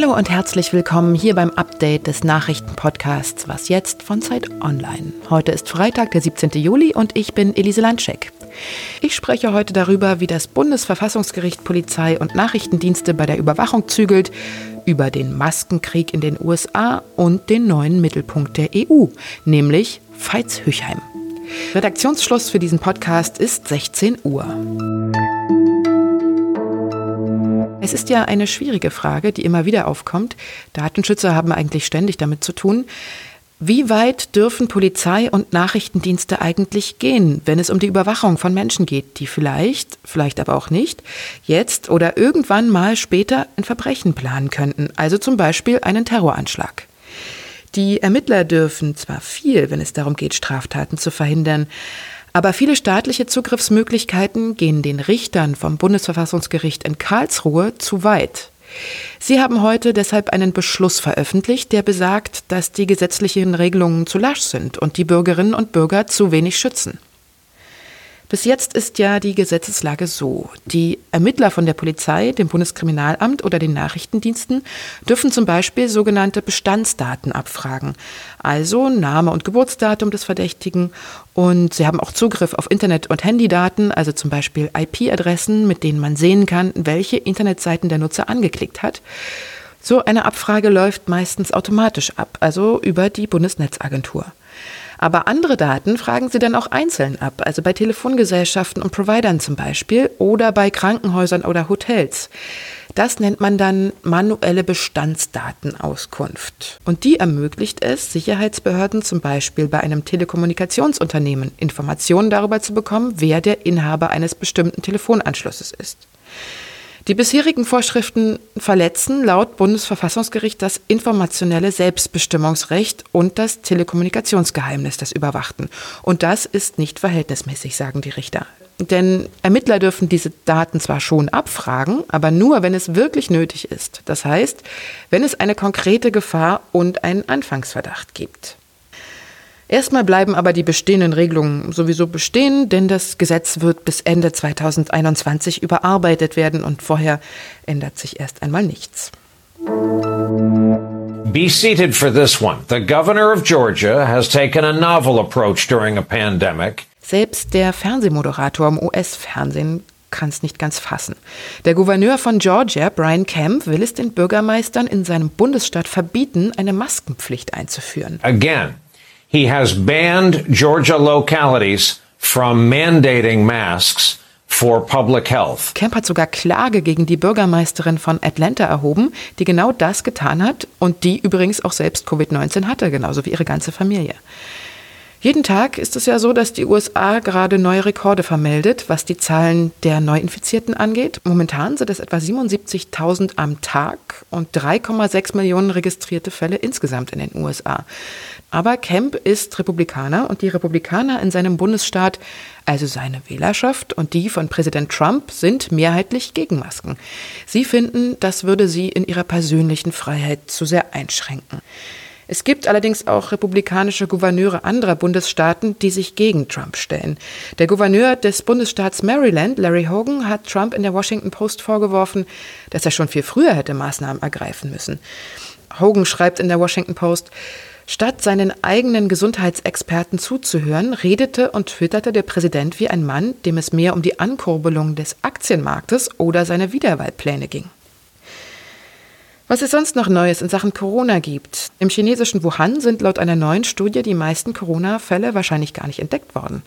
Hallo und herzlich willkommen hier beim Update des Nachrichtenpodcasts Was jetzt von Zeit Online. Heute ist Freitag, der 17. Juli und ich bin Elise Landscheck. Ich spreche heute darüber, wie das Bundesverfassungsgericht Polizei und Nachrichtendienste bei der Überwachung zügelt, über den Maskenkrieg in den USA und den neuen Mittelpunkt der EU, nämlich Veitshöchheim. Redaktionsschluss für diesen Podcast ist 16 Uhr. Es ist ja eine schwierige Frage, die immer wieder aufkommt. Datenschützer haben eigentlich ständig damit zu tun. Wie weit dürfen Polizei und Nachrichtendienste eigentlich gehen, wenn es um die Überwachung von Menschen geht, die vielleicht, vielleicht aber auch nicht, jetzt oder irgendwann mal später ein Verbrechen planen könnten, also zum Beispiel einen Terroranschlag? Die Ermittler dürfen zwar viel, wenn es darum geht, Straftaten zu verhindern, aber viele staatliche Zugriffsmöglichkeiten gehen den Richtern vom Bundesverfassungsgericht in Karlsruhe zu weit. Sie haben heute deshalb einen Beschluss veröffentlicht, der besagt, dass die gesetzlichen Regelungen zu lasch sind und die Bürgerinnen und Bürger zu wenig schützen. Bis jetzt ist ja die Gesetzeslage so. Die Ermittler von der Polizei, dem Bundeskriminalamt oder den Nachrichtendiensten dürfen zum Beispiel sogenannte Bestandsdaten abfragen. Also Name und Geburtsdatum des Verdächtigen. Und sie haben auch Zugriff auf Internet- und Handydaten, also zum Beispiel IP-Adressen, mit denen man sehen kann, welche Internetseiten der Nutzer angeklickt hat. So eine Abfrage läuft meistens automatisch ab, also über die Bundesnetzagentur. Aber andere Daten fragen sie dann auch einzeln ab, also bei Telefongesellschaften und Providern zum Beispiel oder bei Krankenhäusern oder Hotels. Das nennt man dann manuelle Bestandsdatenauskunft. Und die ermöglicht es, Sicherheitsbehörden zum Beispiel bei einem Telekommunikationsunternehmen Informationen darüber zu bekommen, wer der Inhaber eines bestimmten Telefonanschlusses ist. Die bisherigen Vorschriften verletzen laut Bundesverfassungsgericht das informationelle Selbstbestimmungsrecht und das Telekommunikationsgeheimnis des Überwachten. Und das ist nicht verhältnismäßig, sagen die Richter. Denn Ermittler dürfen diese Daten zwar schon abfragen, aber nur, wenn es wirklich nötig ist. Das heißt, wenn es eine konkrete Gefahr und einen Anfangsverdacht gibt. Erstmal bleiben aber die bestehenden Regelungen sowieso bestehen, denn das Gesetz wird bis Ende 2021 überarbeitet werden und vorher ändert sich erst einmal nichts. Be seated for this one. The governor of Georgia has taken a novel approach during a pandemic. Selbst der Fernsehmoderator im US-Fernsehen kann es nicht ganz fassen. Der Gouverneur von Georgia, Brian Kemp, will es den Bürgermeistern in seinem Bundesstaat verbieten, eine Maskenpflicht einzuführen. Again, he has banned Georgia localities from mandating masks for public health. Kemp hat sogar Klage gegen die Bürgermeisterin von Atlanta erhoben, die genau das getan hat und die übrigens auch selbst Covid-19 hatte, genauso wie ihre ganze Familie. Jeden Tag ist es ja so, dass die USA gerade neue Rekorde vermeldet, was die Zahlen der Neuinfizierten angeht. Momentan sind es etwa 77.000 am Tag und 3,6 Millionen registrierte Fälle insgesamt in den USA. Aber Kemp ist Republikaner und die Republikaner in seinem Bundesstaat, also seine Wählerschaft und die von Präsident Trump, sind mehrheitlich gegen Masken. Sie finden, das würde sie in ihrer persönlichen Freiheit zu sehr einschränken. Es gibt allerdings auch republikanische Gouverneure anderer Bundesstaaten, die sich gegen Trump stellen. Der Gouverneur des Bundesstaats Maryland, Larry Hogan, hat Trump in der Washington Post vorgeworfen, dass er schon viel früher hätte Maßnahmen ergreifen müssen. Hogan schreibt in der Washington Post, Statt seinen eigenen Gesundheitsexperten zuzuhören, redete und twitterte der Präsident wie ein Mann, dem es mehr um die Ankurbelung des Aktienmarktes oder seine Wiederwahlpläne ging. Was es sonst noch Neues in Sachen Corona gibt. Im chinesischen Wuhan sind laut einer neuen Studie die meisten Corona-Fälle wahrscheinlich gar nicht entdeckt worden.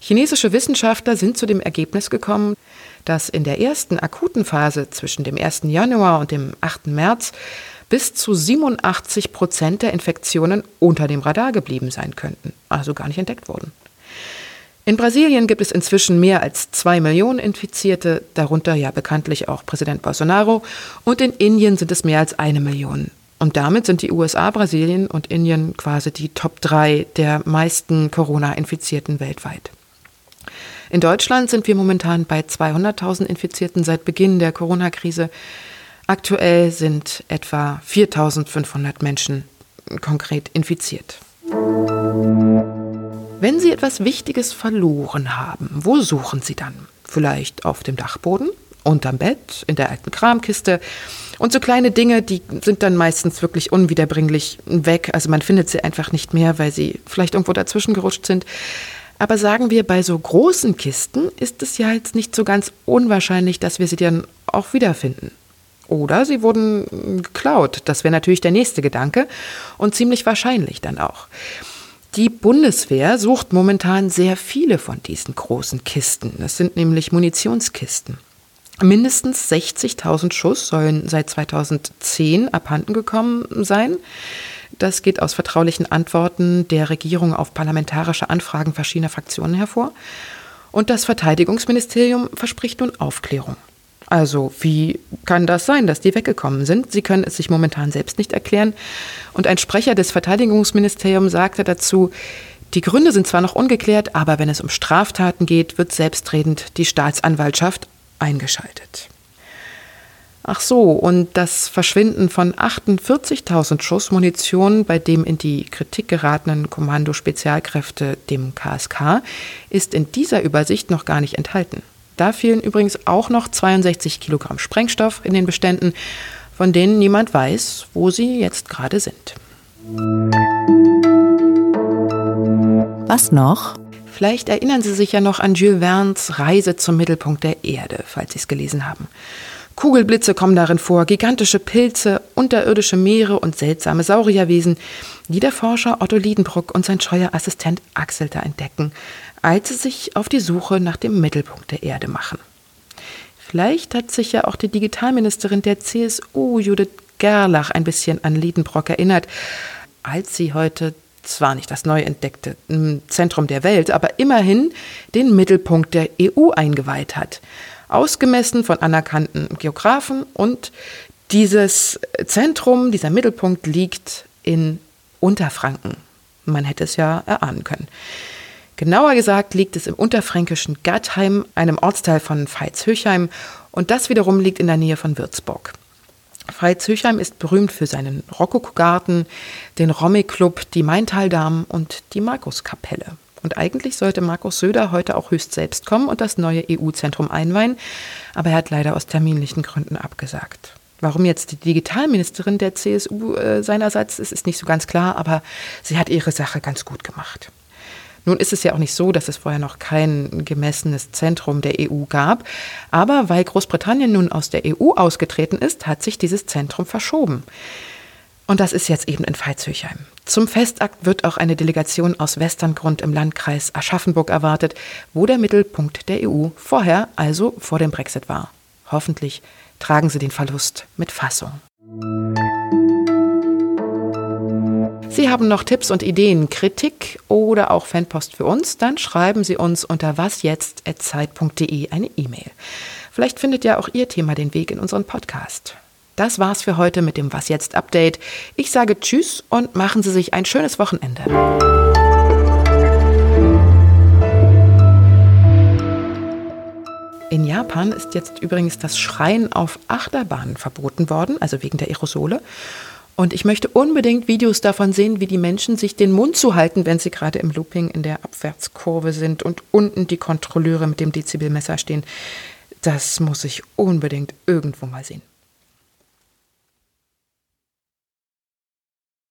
Chinesische Wissenschaftler sind zu dem Ergebnis gekommen, dass in der ersten akuten Phase zwischen dem 1. Januar und dem 8. März bis zu 87 Prozent der Infektionen unter dem Radar geblieben sein könnten, also gar nicht entdeckt wurden. In Brasilien gibt es inzwischen mehr als zwei Millionen Infizierte, darunter ja bekanntlich auch Präsident Bolsonaro, und in Indien sind es mehr als eine Million. Und damit sind die USA, Brasilien und Indien quasi die Top 3 der meisten Corona-Infizierten weltweit. In Deutschland sind wir momentan bei 200.000 Infizierten seit Beginn der Corona-Krise. Aktuell sind etwa 4.500 Menschen konkret infiziert. Wenn Sie etwas Wichtiges verloren haben, wo suchen Sie dann? Vielleicht auf dem Dachboden unterm Bett, in der alten Kramkiste. Und so kleine Dinge, die sind dann meistens wirklich unwiederbringlich weg. Also man findet sie einfach nicht mehr, weil sie vielleicht irgendwo dazwischen gerutscht sind. Aber sagen wir, bei so großen Kisten ist es ja jetzt nicht so ganz unwahrscheinlich, dass wir sie dann auch wiederfinden. Oder sie wurden geklaut. Das wäre natürlich der nächste Gedanke und ziemlich wahrscheinlich dann auch. Die Bundeswehr sucht momentan sehr viele von diesen großen Kisten. Das sind nämlich Munitionskisten. Mindestens 60.000 Schuss sollen seit 2010 abhanden gekommen sein. Das geht aus vertraulichen Antworten der Regierung auf parlamentarische Anfragen verschiedener Fraktionen hervor. Und das Verteidigungsministerium verspricht nun Aufklärung. Also, wie kann das sein, dass die weggekommen sind? Sie können es sich momentan selbst nicht erklären. Und ein Sprecher des Verteidigungsministeriums sagte dazu, die Gründe sind zwar noch ungeklärt, aber wenn es um Straftaten geht, wird selbstredend die Staatsanwaltschaft eingeschaltet. Ach so, und das Verschwinden von 48.000 Schuss Munition bei dem in die Kritik geratenen Kommando Spezialkräfte, dem KSK, ist in dieser Übersicht noch gar nicht enthalten. Da fehlen übrigens auch noch 62 Kilogramm Sprengstoff in den Beständen, von denen niemand weiß, wo sie jetzt gerade sind. Was noch? Vielleicht erinnern Sie sich ja noch an Jules Verne's Reise zum Mittelpunkt der Erde, falls Sie es gelesen haben. Kugelblitze kommen darin vor, gigantische Pilze, unterirdische Meere und seltsame Saurierwesen, die der Forscher Otto Liedenbruck und sein scheuer Assistent Axel da entdecken, als sie sich auf die Suche nach dem Mittelpunkt der Erde machen. Vielleicht hat sich ja auch die Digitalministerin der CSU, Judith Gerlach, ein bisschen an Liedenbrock erinnert, als sie heute zwar nicht das neu entdeckte Zentrum der Welt, aber immerhin den Mittelpunkt der EU eingeweiht hat ausgemessen von anerkannten Geografen und dieses Zentrum, dieser Mittelpunkt liegt in Unterfranken. Man hätte es ja erahnen können. Genauer gesagt liegt es im unterfränkischen Gattheim, einem Ortsteil von Veitshöchheim, und das wiederum liegt in der Nähe von Würzburg. Veitshöchheim ist berühmt für seinen Rokokogarten, den Romy-Club, die Maintaldamen und die Markuskapelle. Und eigentlich sollte Markus Söder heute auch höchst selbst kommen und das neue EU-Zentrum einweihen, aber er hat leider aus terminlichen Gründen abgesagt. Warum jetzt die Digitalministerin der CSU äh, seinerseits ist, ist nicht so ganz klar, aber sie hat ihre Sache ganz gut gemacht. Nun ist es ja auch nicht so, dass es vorher noch kein gemessenes Zentrum der EU gab, aber weil Großbritannien nun aus der EU ausgetreten ist, hat sich dieses Zentrum verschoben. Und das ist jetzt eben in Veitshöchheim. Zum Festakt wird auch eine Delegation aus Westerngrund im Landkreis Aschaffenburg erwartet, wo der Mittelpunkt der EU vorher, also vor dem Brexit war. Hoffentlich tragen sie den Verlust mit Fassung. Sie haben noch Tipps und Ideen, Kritik oder auch Fanpost für uns, dann schreiben Sie uns unter wasjetzt.zeit.de eine E-Mail. Vielleicht findet ja auch Ihr Thema den Weg in unseren Podcast. Das war's für heute mit dem Was jetzt Update. Ich sage Tschüss und machen Sie sich ein schönes Wochenende. In Japan ist jetzt übrigens das Schreien auf Achterbahnen verboten worden, also wegen der Aerosole. Und ich möchte unbedingt Videos davon sehen, wie die Menschen sich den Mund zuhalten, wenn sie gerade im Looping in der Abwärtskurve sind und unten die Kontrolleure mit dem Dezibelmesser stehen. Das muss ich unbedingt irgendwo mal sehen.